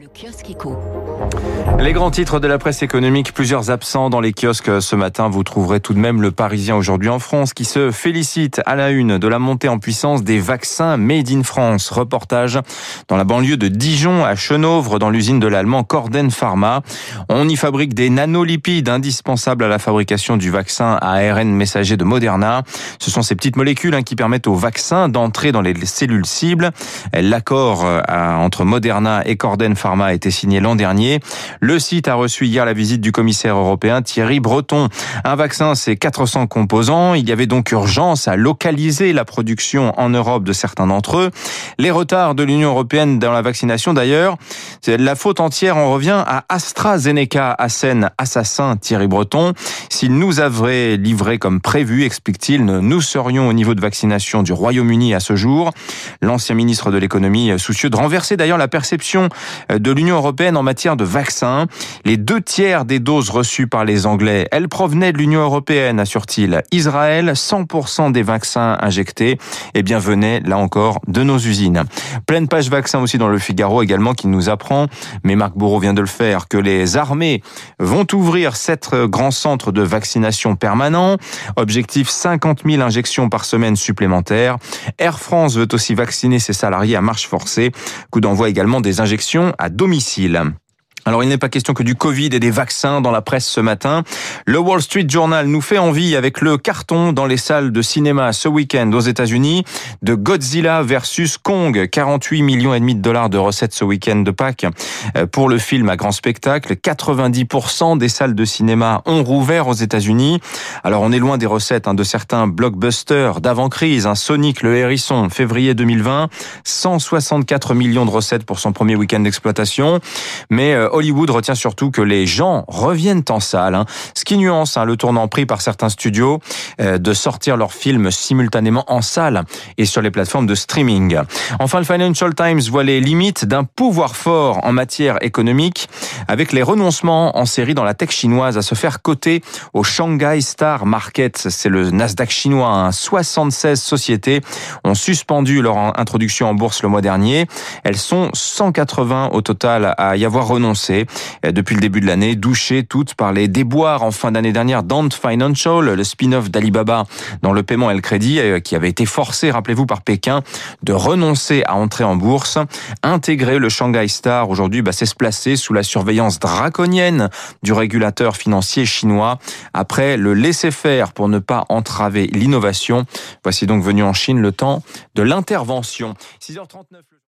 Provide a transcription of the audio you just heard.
Le kiosque. Les grands titres de la presse économique, plusieurs absents dans les kiosques ce matin. Vous trouverez tout de même le Parisien aujourd'hui en France qui se félicite à la une de la montée en puissance des vaccins Made in France. Reportage dans la banlieue de Dijon à Chenovre dans l'usine de l'allemand Corden Pharma. On y fabrique des nanolipides indispensables à la fabrication du vaccin ARN messager de Moderna. Ce sont ces petites molécules hein, qui permettent au vaccin d'entrer dans les cellules cibles. L'accord euh, entre Moderna et Corden Pharma a été signé l'an dernier. Le site a reçu hier la visite du commissaire européen Thierry Breton. Un vaccin, c'est 400 composants. Il y avait donc urgence à localiser la production en Europe de certains d'entre eux. Les retards de l'Union européenne dans la vaccination, d'ailleurs, la faute entière en revient à AstraZeneca, scène assassin Thierry Breton. S'il nous avait livré comme prévu, explique-t-il, nous serions au niveau de vaccination du Royaume-Uni à ce jour. L'ancien ministre de l'économie, soucieux de renverser d'ailleurs la perception de l'Union européenne en matière de vaccins. Les deux tiers des doses reçues par les Anglais, elles provenaient de l'Union européenne, assure-t-il. Israël, 100% des vaccins injectés, eh bien, venaient, là encore, de nos usines. Pleine page vaccin aussi dans le Figaro également qui nous apprend, mais Marc Bourreau vient de le faire, que les armées vont ouvrir sept grands centres de vaccination permanents. Objectif 50 000 injections par semaine supplémentaires. Air France veut aussi vacciner ses salariés à marche forcée. Coup d'envoi également des injections à domicile. Alors il n'est pas question que du Covid et des vaccins dans la presse ce matin. Le Wall Street Journal nous fait envie avec le carton dans les salles de cinéma ce week-end aux États-Unis de Godzilla versus Kong. 48 millions et demi de dollars de recettes ce week-end de Pâques euh, pour le film à grand spectacle. 90% des salles de cinéma ont rouvert aux États-Unis. Alors on est loin des recettes hein, de certains blockbusters d'avant-crise. Hein. Sonic le hérisson, février 2020, 164 millions de recettes pour son premier week-end d'exploitation. Mais euh, Hollywood retient surtout que les gens reviennent en salle, hein. ce qui nuance hein, le tournant pris par certains studios euh, de sortir leurs films simultanément en salle et sur les plateformes de streaming. Enfin, le Financial Times voit les limites d'un pouvoir fort en matière économique avec les renoncements en série dans la tech chinoise à se faire coter au Shanghai Star Market. C'est le Nasdaq chinois. 76 hein. sociétés ont suspendu leur introduction en bourse le mois dernier. Elles sont 180 au total à y avoir renoncé depuis le début de l'année, douchées toutes par les déboires en fin d'année dernière d'Ant Financial, le spin-off d'Alibaba dans le paiement et le crédit, euh, qui avait été forcé, rappelez-vous, par Pékin de renoncer à entrer en bourse. Intégrer le Shanghai Star aujourd'hui, bah, c'est se placer sous la surveillance draconienne du régulateur financier chinois après le laisser-faire pour ne pas entraver l'innovation. Voici donc venu en Chine le temps de l'intervention. 6h39.